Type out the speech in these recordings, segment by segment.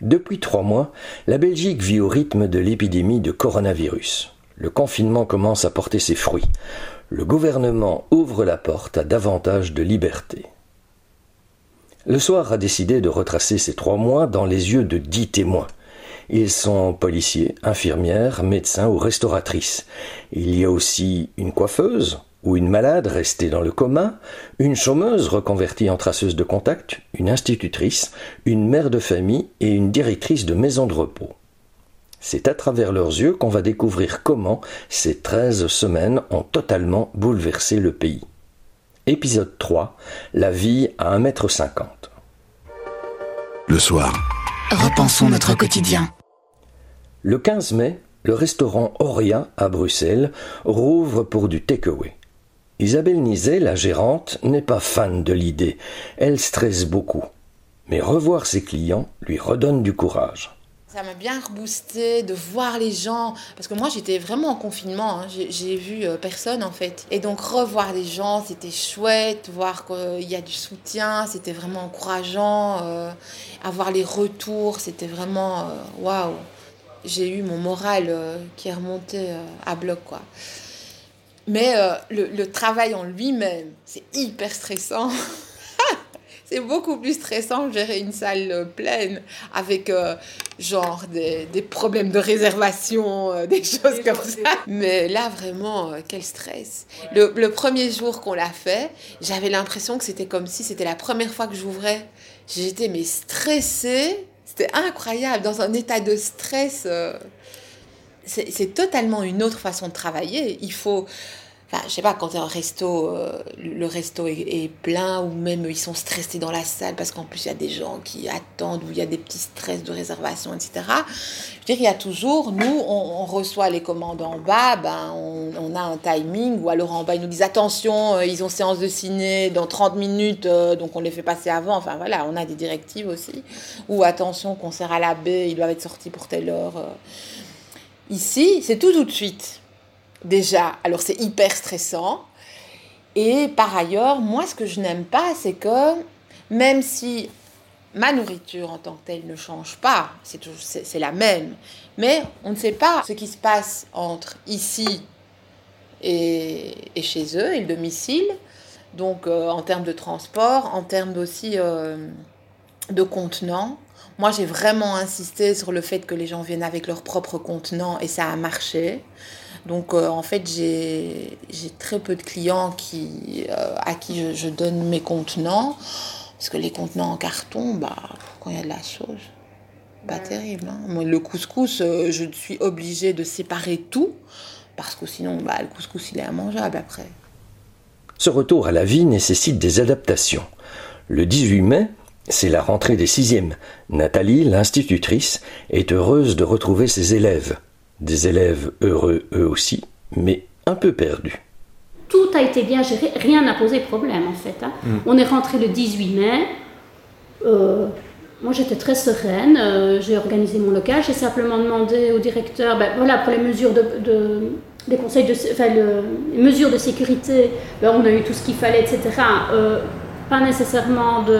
Depuis trois mois, la Belgique vit au rythme de l'épidémie de coronavirus. Le confinement commence à porter ses fruits. Le gouvernement ouvre la porte à davantage de liberté. Le soir a décidé de retracer ces trois mois dans les yeux de dix témoins. Ils sont policiers, infirmières, médecins ou restauratrices. Il y a aussi une coiffeuse, ou une malade restée dans le coma, une chômeuse reconvertie en traceuse de contact, une institutrice, une mère de famille et une directrice de maison de repos. C'est à travers leurs yeux qu'on va découvrir comment ces treize semaines ont totalement bouleversé le pays. Épisode 3 La vie à 1m50 Le soir. Repensons notre quotidien. Le 15 mai, le restaurant Oria à Bruxelles rouvre pour du takeaway. Isabelle Nizet, la gérante, n'est pas fan de l'idée. Elle stresse beaucoup. Mais revoir ses clients lui redonne du courage. Ça m'a bien reboosté de voir les gens, parce que moi j'étais vraiment en confinement, hein. j'ai vu euh, personne en fait. Et donc revoir les gens, c'était chouette, voir qu'il y a du soutien, c'était vraiment encourageant, euh, avoir les retours, c'était vraiment euh, waouh. J'ai eu mon moral qui est remonté à bloc quoi. Mais euh, le, travail en lui-même, c'est hyper stressant. c'est beaucoup plus stressant de gérer une salle euh, pleine avec euh, genre des, problèmes de réservation, des choses comme ça. Mais là, vraiment, quel stress. Le, le premier jour qu'on l'a fait, j'avais l'impression que c'était comme si c'était la première fois que j'ouvrais. J'étais mais stressée. C'était incroyable, dans un état de stress c'est totalement une autre façon de travailler. Il faut Enfin, je sais pas, quand un resto, euh, le resto est, plein ou même ils sont stressés dans la salle parce qu'en plus il y a des gens qui attendent ou il y a des petits stress de réservation, etc. Je veux dire, il y a toujours, nous, on, reçoit les commandes en bas, ben, on, a un timing ou alors en bas ils nous disent attention, euh, ils ont séance de ciné dans 30 minutes, euh, donc on les fait passer avant. Enfin voilà, on a des directives aussi. Ou attention, concert à la baie, ils doivent être sortis pour telle heure. Ici, c'est tout tout de suite déjà. Alors c'est hyper stressant. Et par ailleurs, moi ce que je n'aime pas, c'est que même si ma nourriture en tant que telle ne change pas, c'est la même, mais on ne sait pas ce qui se passe entre ici et, chez eux, et le domicile. Donc euh, en termes de transport, en termes aussi euh, de contenants. Moi, j'ai vraiment insisté sur le fait que les gens viennent avec leur propre contenant et ça a marché. Donc euh, en fait, j'ai très peu de clients qui, euh, à qui je, donne mes contenants. Parce que les contenants en carton, bah, quand il y a de la sauce, pas terrible. Hein. le couscous, euh, je suis obligée de séparer tout. Parce que sinon, bah, le couscous, il est immangeable après. Ce retour à la vie nécessite des adaptations. Le 18 mai, c'est la rentrée des sixièmes. Nathalie, l'institutrice, est heureuse de retrouver ses élèves. Des élèves heureux eux aussi, mais un peu perdus. Tout a été bien géré, rien n'a posé problème en fait. Hein. Mm. On est rentré le 18 mai. Euh, moi j'étais très sereine, euh, j'ai organisé mon local, j'ai simplement demandé au directeur, ben, voilà, pour les mesures de, les conseils de, enfin, les mesures de sécurité, ben, on a eu tout ce qu'il fallait, etc. Euh, pas nécessairement de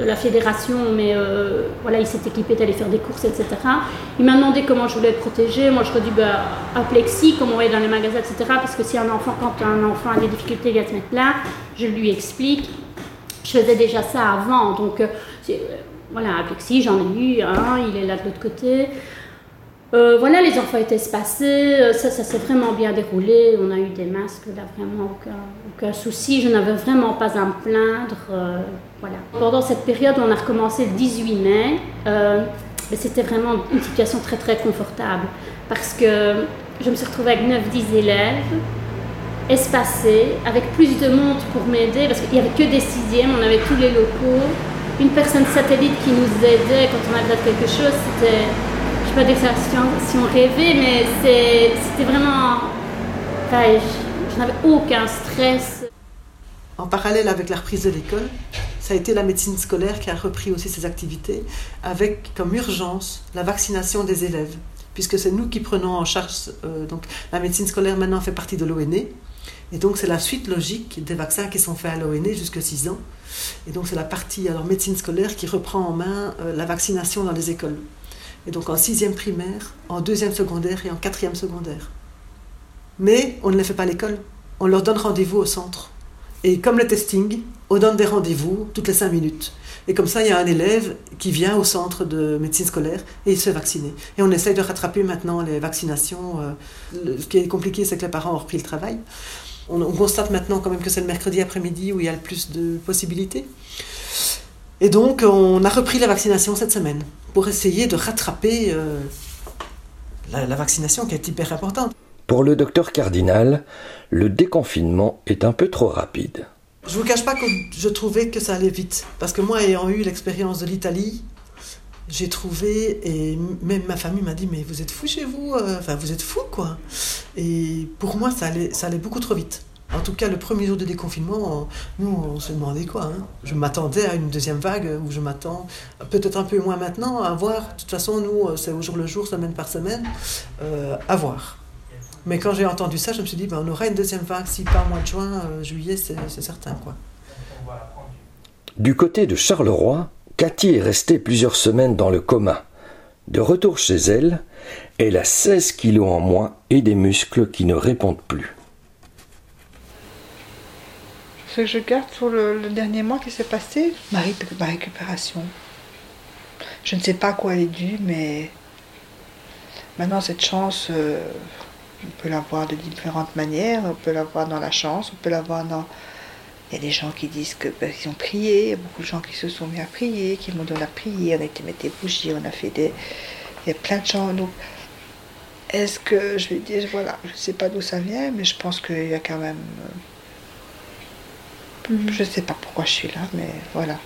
de la fédération, mais euh, voilà, il s'est équipé d'aller faire des courses, etc. Il m'a demandé comment je voulais être protégée. Moi, je dit, bah, à Plexi, comme on voyait dans les magasins, etc. Parce que si un enfant, quand un enfant a des difficultés à se mettre là, je lui explique. Je faisais déjà ça avant, donc euh, euh, voilà, à Plexi, j'en ai eu un, il est là de l'autre côté. Euh, voilà, les enfants étaient espacés, euh, ça, s'est vraiment bien déroulé. On a eu des masques, là, vraiment aucun, souci. Je n'avais vraiment pas à me plaindre. Euh. Pendant cette période, on a recommencé le 18 mai. c'était vraiment une situation très très confortable parce que je me suis retrouvée avec 9-10 élèves espacés, avec plus de monde pour m'aider parce qu'il n'y avait que des sixièmes, on avait tous les locaux. Une personne satellite qui nous aidait quand on avait quelque chose, c'était je ne pas dire si on rêvait, mais c'était vraiment. je, n'avais aucun stress. En parallèle avec la reprise de l'école, ça a été la médecine scolaire qui a repris aussi ses activités, avec comme urgence la vaccination des élèves, puisque c'est nous qui prenons en charge. Euh, donc la médecine scolaire maintenant fait partie de l'ONE. Et donc c'est la suite logique des vaccins qui sont faits à l'ONE jusqu'à 6 ans. Et donc c'est la partie alors médecine scolaire qui reprend en main euh, la vaccination dans les écoles. Et donc en sixième primaire, en deuxième secondaire et en quatrième secondaire. Mais on ne les fait pas à l'école. On leur donne rendez-vous au centre. Et comme le testing, on donne des rendez-vous toutes les cinq minutes. Et comme ça, il y a un élève qui vient au centre de médecine scolaire et il se fait vacciner. Et on essaye de rattraper maintenant les vaccinations. Euh, ce qui est compliqué, c'est que les parents ont repris le travail. On, constate maintenant quand même que c'est le mercredi après-midi où il y a le plus de possibilités. Et donc, on a repris la vaccination cette semaine pour essayer de rattraper euh, la, la vaccination qui est hyper importante. Pour le docteur Cardinal, le déconfinement est un peu trop rapide. Je vous cache pas que je trouvais que ça allait vite. Parce que moi, ayant eu l'expérience de l'Italie, j'ai trouvé, et même ma famille m'a dit, mais vous êtes fou chez vous, euh, enfin vous êtes fou quoi. Et pour moi, ça allait, ça allait beaucoup trop vite. En tout cas, le premier jour de déconfinement, nous, on se demandait quoi. Hein. Je m'attendais à une deuxième vague, où je m'attends, peut-être un peu moins maintenant, à voir. De toute façon, nous, c'est au jour le jour, semaine par semaine, euh, à voir. Mais quand j'ai entendu ça, je me suis dit, ben, on aura une deuxième vague, si pas au mois de juin, euh, juillet, c'est certain. quoi. Du côté de Charleroi, Cathy est restée plusieurs semaines dans le coma. De retour chez elle, elle a 16 kilos en moins et des muscles qui ne répondent plus. Ce que je garde sur le, dernier mois qui s'est passé, ma, récupération. Je ne sais pas à quoi elle est due, mais maintenant cette chance, euh, on peut l'avoir de différentes manières, on peut l'avoir dans la chance, on peut l'avoir dans... Il y a des gens qui disent qu'ils ben, ont prié, il y a beaucoup de gens qui se sont mis à prier, qui m'ont donné à prier, on a été mettre des bougies, on a fait des... Il y a plein de gens. Donc, est-ce que je vais dire, voilà, je ne sais pas d'où ça vient, mais je pense qu'il y a quand même... Euh, mhm. Je ne sais pas pourquoi je suis là, mais voilà.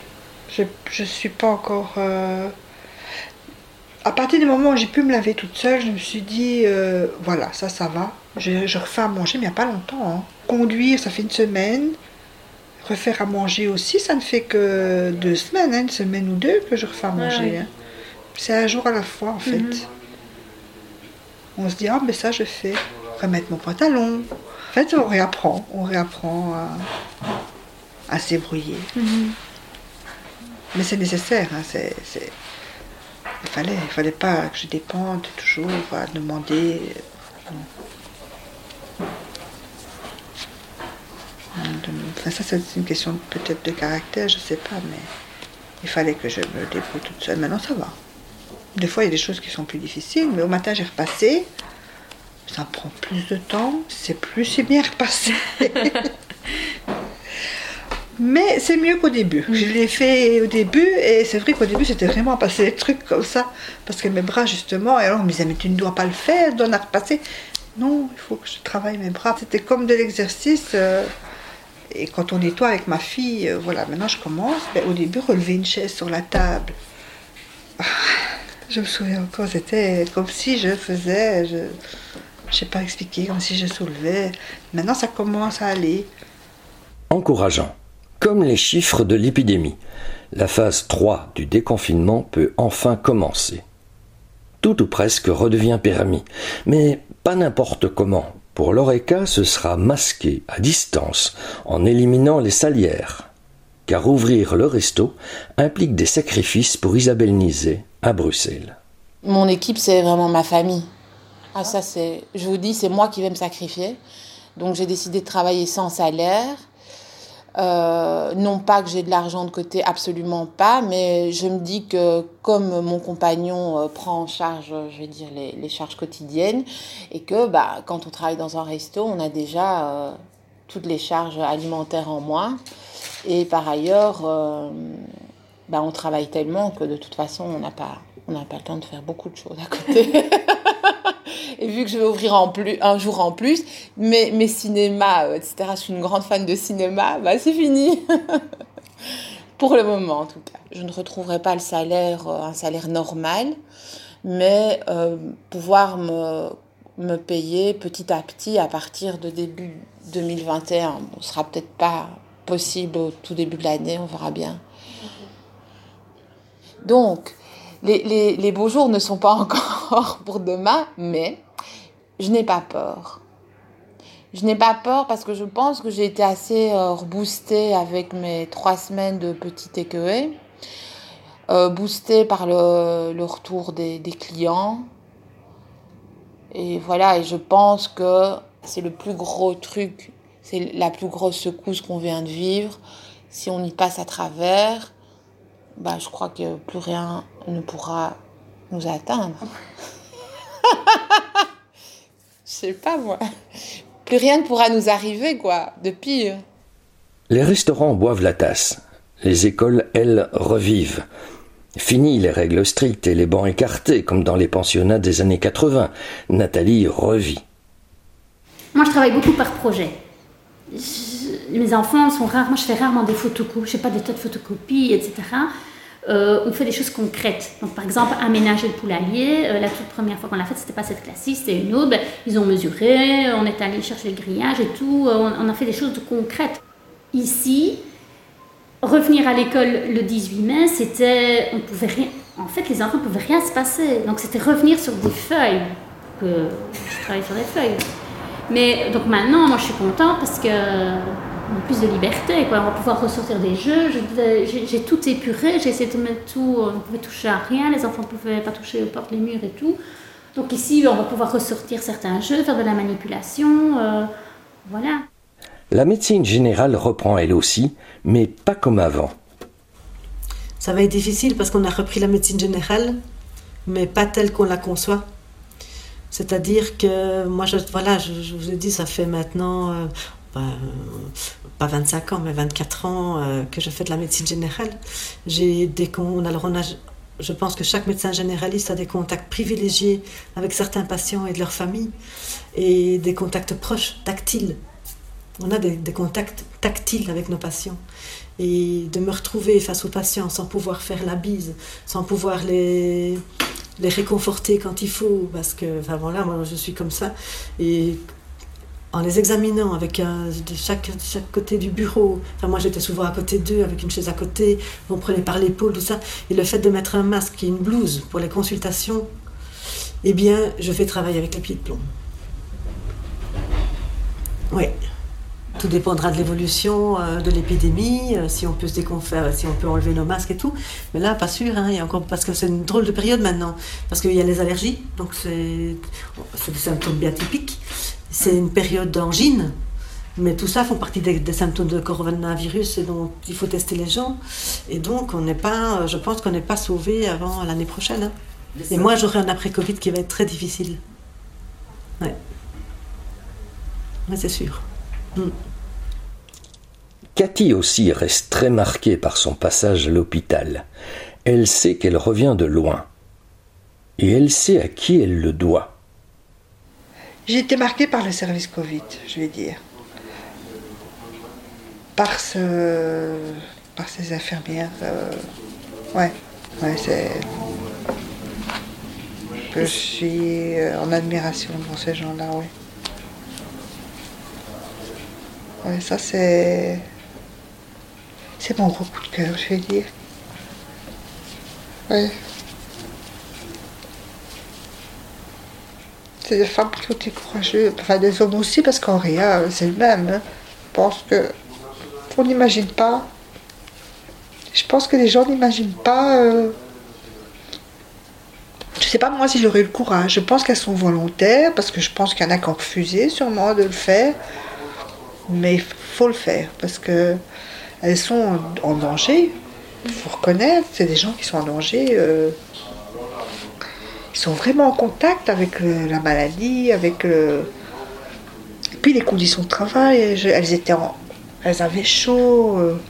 Je ne suis pas encore... Euh, à partir du moment où j'ai pu me laver toute seule, je me suis dit, euh, voilà, ça, ça va. Je, je, refais à manger, mais il n'y a pas longtemps. Hein. Conduire, ça fait une semaine. Refaire à manger aussi, ça ne fait que deux semaines, hein, une semaine ou deux que je refais à manger. Hein. C'est un jour à la fois, en fait. Mhm. On se dit, ah, mais ça, je fais. Remettre mon pantalon. En fait, on réapprend. On réapprend à, à s'ébrouiller. Mhm. Mais c'est nécessaire. c'est il fallait, il fallait pas que je dépende toujours à demander. Enfin, ça, c'est une question peut-être de caractère, je sais pas, mais il fallait que je me débrouille toute seule. Maintenant, ça va. Des fois, il y a des choses qui sont plus difficiles, mais au matin, j'ai repassé. Ça prend plus de temps, c'est plus si bien repassé. Mais c'est mieux qu'au début. Je l'ai fait au début et c'est vrai qu'au début c'était vraiment passer des trucs comme ça. Parce que mes bras justement, et alors on me disait mais tu ne dois pas le faire, tu dois en repasser. Non, il faut que je travaille mes bras. C'était comme de l'exercice. Euh, et quand on nettoie avec ma fille, euh, voilà, maintenant je commence. au début, relever une chaise sur la table. Ah, je me souviens encore, c'était comme si je faisais, je ne sais pas expliquer, comme si je soulevais. Maintenant ça commence à aller. Encourageant. Comme les chiffres de l'épidémie, la phase 3 du déconfinement peut enfin commencer. Tout ou presque redevient permis, mais pas n'importe comment. Pour l'ORECA, ce sera masqué, à distance, en éliminant les salières. Car ouvrir le resto implique des sacrifices pour Isabelle Nizet à Bruxelles. Mon équipe, c'est vraiment ma famille. Ah, ça, c'est, je vous dis, c'est moi qui vais me sacrifier. Donc, j'ai décidé de travailler sans salaire euh, non pas que j'ai de l'argent de côté, absolument pas, mais je me dis que comme mon compagnon euh, prend en charge, je vais dire, les, les, charges quotidiennes, et que bah, quand on travaille dans un resto, on a déjà euh, toutes les charges alimentaires en moins. Et par ailleurs, bah, on travaille tellement que de toute façon, on n'a pas, on pas le temps de faire beaucoup de choses à côté. Et vu que je vais ouvrir en plus, un jour en plus, mes, mes cinémas, euh, etc., je suis une grande fan de cinéma, bah c'est fini. Pour le moment, en tout cas. Je ne retrouverai pas le salaire, euh, un salaire normal, mais euh, pouvoir me, me payer petit à petit à partir de début 2021. ce sera peut-être pas possible au tout début de l'année, on verra bien. Donc, les, les, les, beaux jours ne sont pas encore pour demain, mais je n'ai pas peur. Je n'ai pas peur parce que je pense que j'ai été assez euh, reboostée avec mes trois semaines de petit écueil. Euh, boostée par le, retour des, des clients. Et voilà, et je pense que c'est le plus gros truc, c'est la plus grosse secousse qu'on vient de vivre. Si on y passe à travers, bah, je crois que plus rien ne pourra nous atteindre. je sais pas moi. Plus rien ne pourra nous arriver, quoi, de pire. Les restaurants boivent la tasse. Les écoles, elles, revivent. Fini les règles strictes et les bancs écartés, comme dans les pensionnats des années 80. Nathalie revit. Moi, je travaille beaucoup par projet. Je- mes enfants sont rares. Moi, je fais rarement des photocopies. Je fais pas des tas de photocopies, etc. Euh, on fait des choses concrètes. Donc, par exemple, aménager le poulailler. euh, la toute première fois qu'on l'a fait, c'était pas cette classe-ci, c'était une autre. Ben, ils ont mesuré, on est allé chercher le grillage et tout. euh, on, a fait des choses concrètes. Ici, revenir à l'école le 18 mai, c'était, on pouvait rien. En fait, les enfants ne pouvaient rien se passer. Donc, c'était revenir sur des feuilles. Que je travaille sur des feuilles. Mais donc maintenant, moi, je suis contente parce que plus de liberté. Quoi. On va pouvoir ressortir des jeux. Je- J'ai j'ai tout épuré. J'ai essayé de mettre tout. On ne pouvait toucher à rien. Les enfants ne pouvaient pas toucher aux portes, les murs et tout. Donc ici, on va pouvoir ressortir certains jeux, faire de la manipulation. euh, voilà. La médecine générale reprend elle aussi, mais pas comme avant. Ça va être difficile parce qu'on a repris la médecine générale, mais pas telle qu'on la conçoit. C'est-à-dire que moi, je, voilà, je, je vous ai dit, ça fait maintenant, euh, euh, pas 25 ans, mais 24 ans euh, que je fais de la médecine générale. J'ai des alors on a, je pense que chaque médecin généraliste a des contacts privilégiés avec certains patients et de leur famille, et des contacts proches, tactiles. On a des, des contacts tactiles avec nos patients et de me retrouver face aux patients sans pouvoir faire la bise, sans pouvoir les, les réconforter quand il faut, parce que, enfin voilà, moi je suis comme ça, et en les examinant avec un, de chaque, côté du bureau, enfin moi j'étais souvent à côté d'eux avec une chaise à côté, on prenait par l'épaule, tout ça, et le fait de mettre un masque et une blouse pour les consultations, eh bien je fais travailler avec les pieds de plomb. Oui. Tout dépendra de l'évolution euh, de l'épidémie, euh, si on peut se déconfaire, si on peut enlever nos masques et tout. Mais là, pas sûr, hein, encore parce que c'est une drôle de période maintenant, parce qu'il y a les allergies, donc c'est des symptômes bien typiques. C'est une période d'angine, mais tout ça font partie des, symptômes de coronavirus et donc il faut tester les gens. Et donc on n'est pas, je pense qu'on n'est pas sauvé avant l'année prochaine. hein. Et moi, j'aurai un après Covid qui va être très difficile. Ouais. C'est sûr. Cathy aussi reste très marquée par son passage à l'hôpital. Elle sait qu'elle revient de loin. Et elle sait à qui elle le doit. J'ai été marquée par le service Covid, je vais dire. Par, ce, par ces infirmières. euh, ouais, ouais, c'est. Je suis euh, en admiration devant ces gens-là, oui. Ouais, ça c'est. C'est mon gros coup de cœur, je vais dire. Ouais. C'est des femmes qui ont été courageuses, enfin des hommes aussi, parce qu'en rien, c'est le même. hein. Je pense que. On n'imagine pas. Je pense que les gens n'imaginent pas. euh, Je sais pas moi si j'aurais eu le courage. Je pense qu'elles sont volontaires, parce que je pense qu'il y en a qui ont refusé sûrement de le faire. Mais il faut le faire, parce que elles sont en, en danger. Il faut reconnaître, c'est des gens qui sont en danger. euh, ils sont vraiment en contact avec le- la maladie, avec le... Et puis les conditions de travail, elles étaient en... Elles avaient chaud. euh,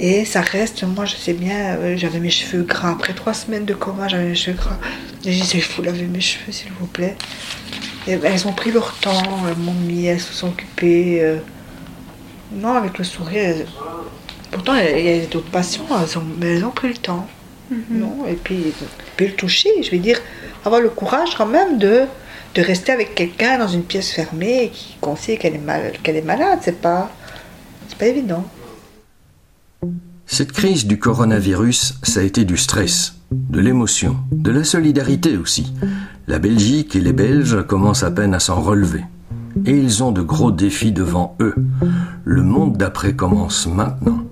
et ça reste, moi je sais bien, euh, j'avais mes cheveux gras. Après trois semaines de coma, j'avais mes cheveux gras. Je disais, il faut laver mes cheveux s'il vous plaît. Et elles ont pris leur temps, elles m'ont mis, elles se sont occupées. euh, Non, avec le sourire. Pourtant, il y a d'autres patients, mais elles ont pris le temps. Non, et puis, puis le toucher, je vais dire, avoir le courage quand même de, de rester avec quelqu'un dans une pièce fermée et qui qu'on sait qu'elle est, mal, qu'elle est malade, c'est pas, c'est pas évident. Cette crise du coronavirus, ça a été du stress, de l'émotion, de la solidarité aussi. La Belgique et les Belges commencent à peine à s'en relever. et ils ont de gros défis devant eux. Le monde d'après commence maintenant.